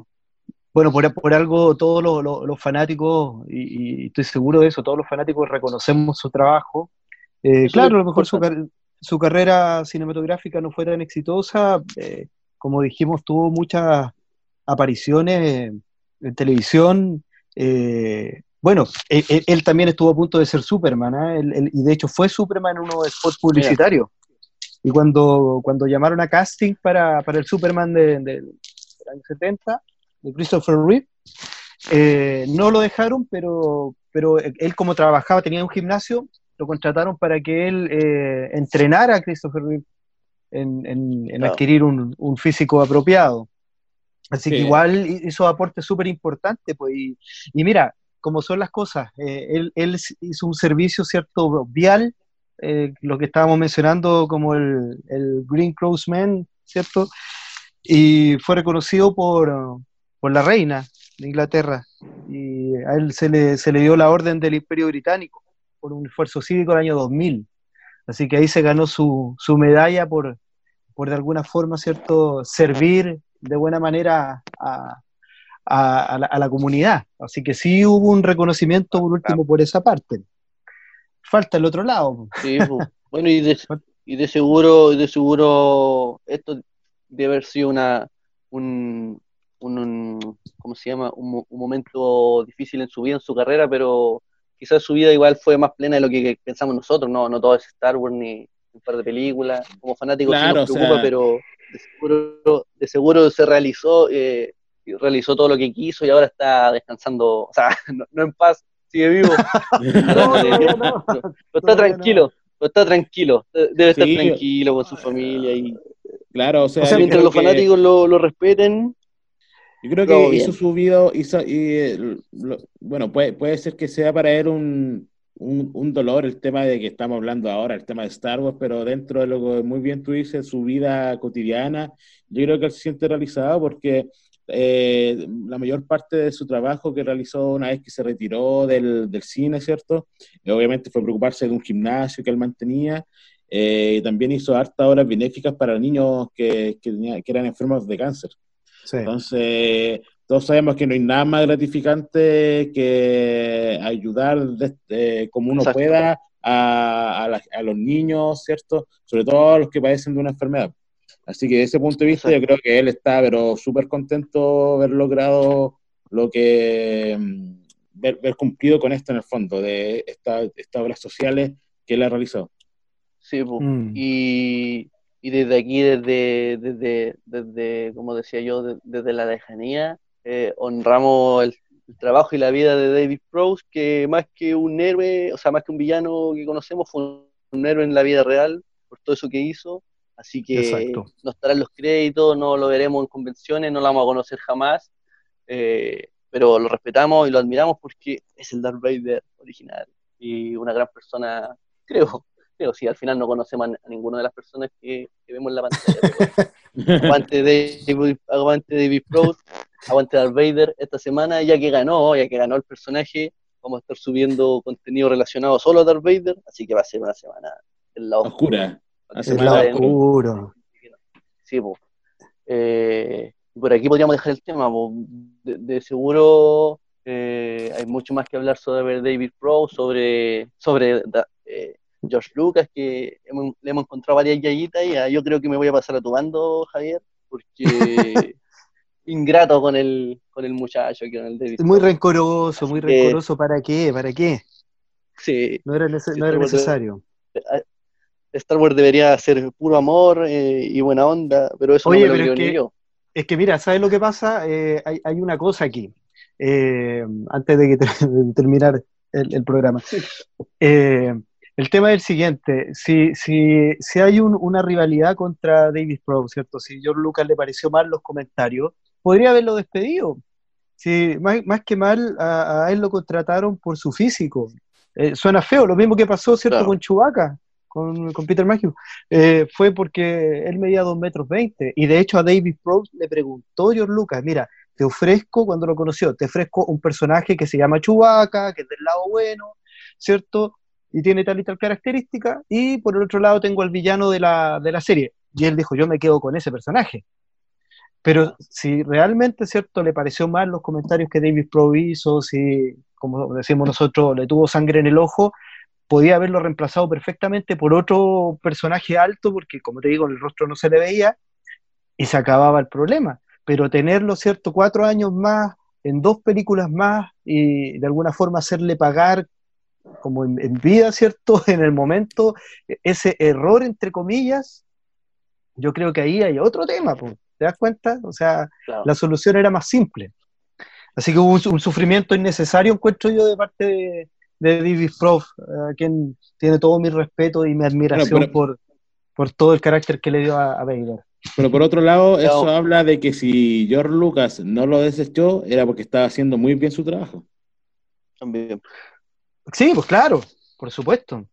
Bueno, por, por algo todos los, fanáticos, y, estoy seguro de eso, todos los fanáticos reconocemos su trabajo. Eh, claro, a lo mejor su, carrera cinematográfica no fue tan exitosa, eh, como dijimos, tuvo muchas apariciones en televisión. Eh, bueno, él, también estuvo a punto de ser Superman, ¿ah? y de hecho fue Superman en unos spots publicitarios. Y cuando, cuando llamaron a casting para, para el Superman del de, año 70, de Christopher Reeve, eh, no lo dejaron, pero, pero él como trabajaba, tenía un gimnasio, lo contrataron para que él eh, entrenara a Christopher Reeve en, en, adquirir un, un, físico apropiado. Así que igual hizo aporte súper importante, pues, y, mira, como son las cosas, eh, él, él, hizo un servicio, ¿cierto?, vial, eh, lo que estábamos mencionando como el, el Green Cross Man, ¿cierto? Y fue reconocido por, por la reina de Inglaterra, y a él se le, se le dio la orden del Imperio Británico por un esfuerzo cívico el año 2000. Así que ahí se ganó su, su medalla por, por de alguna forma, ¿cierto?, servir de buena manera a, la, comunidad. Así que sí hubo un reconocimiento por último por esa parte. Falta el otro lado. Sí, bueno, y de, y de seguro, de seguro esto debe haber sido una un, un, ¿cómo se llama? Un, momento difícil en su vida, en su carrera, pero quizás su vida igual fue más plena de lo que pensamos nosotros, no, no todo es Star Wars ni un par de películas, como fanáticos claro, nos preocupa, pero de seguro, de seguro se realizó, eh, realizó todo lo que quiso y ahora está descansando, o sea, [laughs] no, en paz, sigue vivo. [laughs] no, está tranquilo, está tranquilo, debe estar tranquilo con su familia y claro, o sea, mientras los fanáticos lo, lo respeten, yo creo que hizo su vida, hizo, y, bueno, puede, puede ser que sea para él un, un, dolor el tema de que estamos hablando ahora, el tema de Star Wars, pero dentro de lo que muy bien tú dices, su vida cotidiana, yo creo que él se siente realizado porque eh, la mayor parte de su trabajo que realizó una vez que se retiró del, del cine, ¿cierto? Y obviamente fue preocuparse de un gimnasio que él mantenía. Eh, también hizo hartas horas benéficas para niños que, que, que eran enfermos de cáncer. Entonces, todos sabemos que no hay nada más gratificante que ayudar como uno pueda a, los niños, ¿cierto? Sobre todo a los que padecen de una enfermedad. Así que desde ese punto de vista yo creo que él está pero súper contento de haber logrado lo que mm, ver, cumplido con esto en el fondo, de estas obras sociales que él ha realizado. Sí, mm. y, y desde aquí, desde, desde, desde como decía yo, desde la lejanía, eh, honramos el, trabajo y la vida de David Prowse, que más que un héroe, o sea, más que un villano que conocemos, fue un, héroe en la vida real por todo eso que hizo. Así que no estarán los créditos, no lo veremos en convenciones, no lo vamos a conocer jamás, eh, pero lo respetamos y lo admiramos porque es el Darth Vader original y una gran persona, creo, o si al final no conocemos a, ninguna de las personas que, vemos en la pantalla. [laughs] aguante David, aguante David Proust, aguante Darth Vader esta semana, ya que ganó, ya que ganó el personaje, vamos a estar subiendo contenido relacionado solo a Darth Vader, así que va a ser una semana en la oscura. En oscuro. Sí, pues. por aquí podríamos dejar el tema, de, seguro eh, hay mucho más que hablar sobre David Proust, sobre, sobre eh, George Lucas, que le hemos encontrado varias yayitas y ah, yo creo que me voy a pasar a tu bando, Javier, porque [laughs] ingrato con el, con el muchacho, que el David. Muy rencoroso, muy rencoroso. ¿Para qué? ¿Para qué? Sí. No era, necesario. Ah, Star Wars debería ser puro amor eh, y buena onda, pero eso no me lo es que, yo. Es que mira, ¿sabes lo que pasa? Eh, hay, una cosa aquí, eh, antes de, que [laughs] terminar el, el programa. El tema es el siguiente, si, si, si hay una rivalidad contra David Pro, ¿cierto? Si George Lucas le pareció mal los comentarios, podría haberlo despedido. Si, más, más que mal, a, él lo contrataron por su físico. Eh, suena feo, lo mismo que pasó, ¿cierto? Con Chewbacca, con, con Peter Mayhew. Eh, fue porque él medía 2 metros 20. Y de hecho a David Pro le preguntó George Lucas, mira, te ofrezco, cuando lo conoció, te ofrezco un personaje que se llama Chewbacca, que es del lado bueno, ¿cierto? Y tiene tal y tal característica, y por el otro lado tengo al villano de la, de la serie. Y él dijo, yo me quedo con ese personaje. Pero si realmente, ¿cierto?, le pareció mal los comentarios que David Pro hizo, si, como decimos nosotros, le tuvo sangre en el ojo, podía haberlo reemplazado perfectamente por otro personaje alto, porque como te digo, el rostro no se le veía, y se acababa el problema. Pero tenerlo, ¿cierto?, cuatro años más, en dos películas más, y de alguna forma hacerle pagar como en, vida, ¿cierto? [laughs] En el momento, ese error, entre comillas, yo creo que ahí hay otro tema, ¿te das cuenta? O sea, la solución era más simple. Así que hubo un, sufrimiento innecesario, encuentro yo, de parte de, David Prof, a quien tiene todo mi respeto y mi admiración por, por todo el carácter que le dio a, a Vader. Pero por otro lado, eso habla de que si George Lucas no lo desechó, era porque estaba haciendo muy bien su trabajo. También. Sí, pues claro, por supuesto.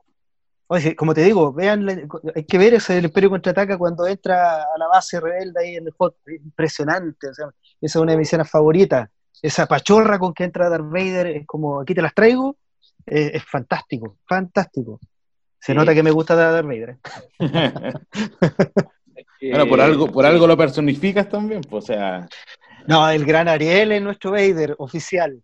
Oye, como te digo, vean, hay que ver ese del Imperio Contraataca cuando entra a la base rebelde ahí en el hot, impresionante, esa es una de mis escenas favoritas. Esa pachorra con que entra Darth Vader, es como, aquí te las traigo, es, fantástico, fantástico. Se nota que me gusta Darth Vader. [laughs] bueno, por algo, por algo lo personificas también, pues, o sea. No, el gran Ariel es nuestro Vader, oficial.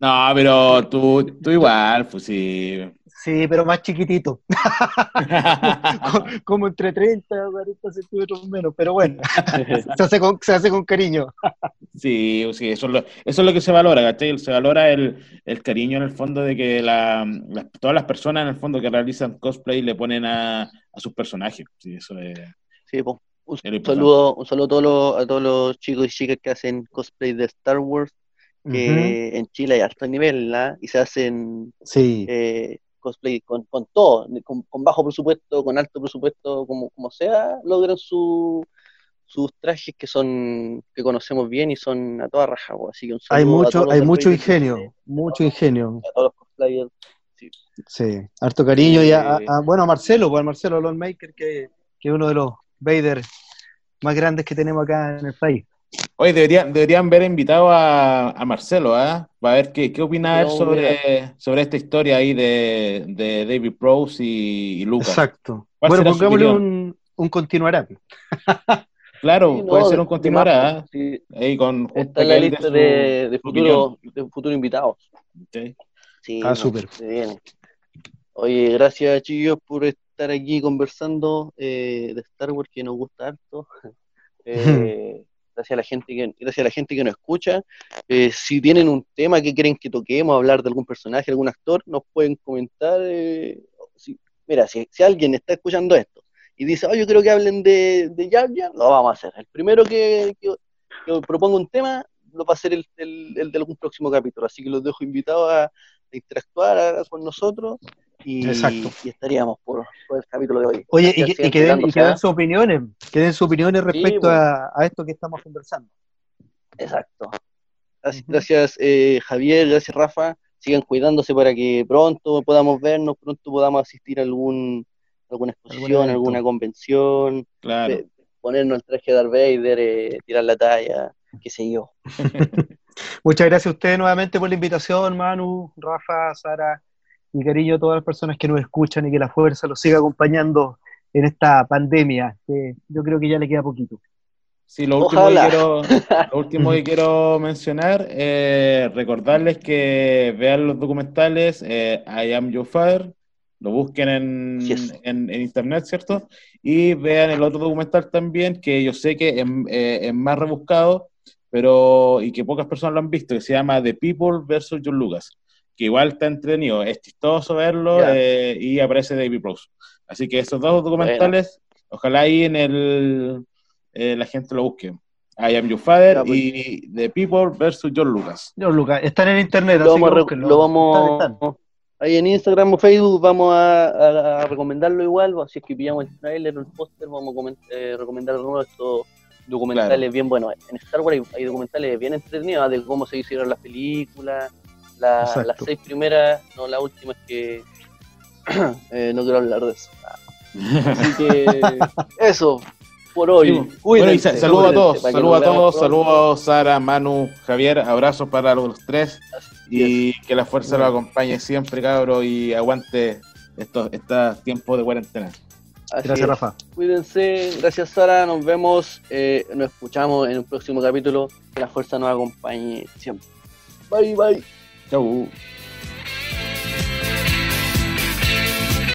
No, pero tú, tú igual, pues sí. Sí, pero más chiquitito. [laughs] como, entre 30 y 40 centímetros menos, pero bueno, se hace con, se hace con cariño. sí, sí, eso es, lo, eso es lo que se valora, ¿cachai? Se valora el, el cariño en el fondo de que la, todas las personas en el fondo que realizan cosplay le ponen a, a sus personajes. Sí, eso es. Sí, pues, un, saludo, un saludo a todos, los, a todos los chicos y chicas que hacen cosplay de Star Wars que en Chile hay alto nivel, Y se hacen sí. Eh, cosplay con, con todo, con, bajo presupuesto, con alto presupuesto, como, como sea, logran su, sus trajes que son que conocemos bien y son a toda raja, así que hay mucho hay mucho ingenio, mucho ingenio. A todos los cosplayers. Sí. harto cariño y a, eh, bueno, a Marcelo, pues a Marcelo Longmaker que, que es uno de los Vader más grandes que tenemos acá en el país. Oye, deberían, deberían ver invitado a, a Marcelo, ¿ah? Para ver qué, qué opina él sobre, sobre esta historia ahí de, de David Prose y, Lucas. Exacto. Bueno, pongámosle un, un continuará. [laughs] Claro, puede ser un continuará. ¿ah? Ahí con Está la lista de, de, futuro, de futuros invitados. Sí. ah, súper. Oye, gracias, chicos, por estar aquí conversando eh, de Star Wars, que nos gusta harto. [laughs] [laughs] Eh, gracias a la gente que, gracias a la gente que nos escucha. Eh, si tienen un tema que quieren que toquemos, hablar de algún personaje, algún actor, nos pueden comentar. Eh, mira, si, alguien está escuchando esto y dice, oh, yo creo que hablen de, de Jar lo vamos a hacer. El primero que, proponga un tema lo va a ser el, el, de algún próximo capítulo. Así que los dejo invitados a, a interactuar con nosotros y, estaríamos por, el capítulo de hoy. Oye, y, que, den, sus opiniones, que den sus opiniones respecto pues. a, esto que estamos conversando. Exacto. Gracias, eh, Javier, gracias Rafa. Sigan cuidándose para que pronto podamos vernos, pronto podamos asistir a algún, alguna exposición, alguna convención, ponernos el traje de Darth Vader, eh, tirar la talla, qué sé yo. [laughs] Muchas gracias a ustedes nuevamente por la invitación, Manu, Rafa, Sara mi cariño a todas las personas que nos escuchan y que la fuerza los siga acompañando en esta pandemia, que yo creo que ya le queda poquito. Sí, lo último, que quiero, [laughs] lo último que quiero mencionar, eh, recordarles que vean los documentales eh, I Am Your Father, lo busquen en, en, internet, ¿cierto? Y vean el otro documental también, que yo sé que es, eh, es, más rebuscado, pero y que pocas personas lo han visto, que se llama The People vs. John Lucas que igual está entretenido, es chistoso verlo eh, y aparece David Rose. Así que esos dos documentales, ojalá ahí en el eh, la gente lo busque. I Am Your Father pues. y The People versus John Lucas. John Lucas, están en internet, lo vamos, ahí en Instagram o Facebook vamos a, recomendarlo igual, si es que pillamos el trailer o el póster, vamos a eh, recomendar uno de estos documentales bien buenos. En Star Wars hay, hay documentales bien entretenidos de cómo se hicieron las películas, las seis primeras, no la última es que [clears throat] eh, no quiero hablar de eso. Así que [laughs] eso, por hoy. saludos a todos, saludos a todos, saludos Sara, Manu, Javier, abrazos para los tres y que la fuerza los acompañe siempre, cabro, y aguante estos, estos tiempos de cuarentena. gracias, Rafa. Cuídense, gracias, Sara. Nos vemos, eh, nos escuchamos en un próximo capítulo. Que la fuerza nos acompañe siempre. Bye, bye. 就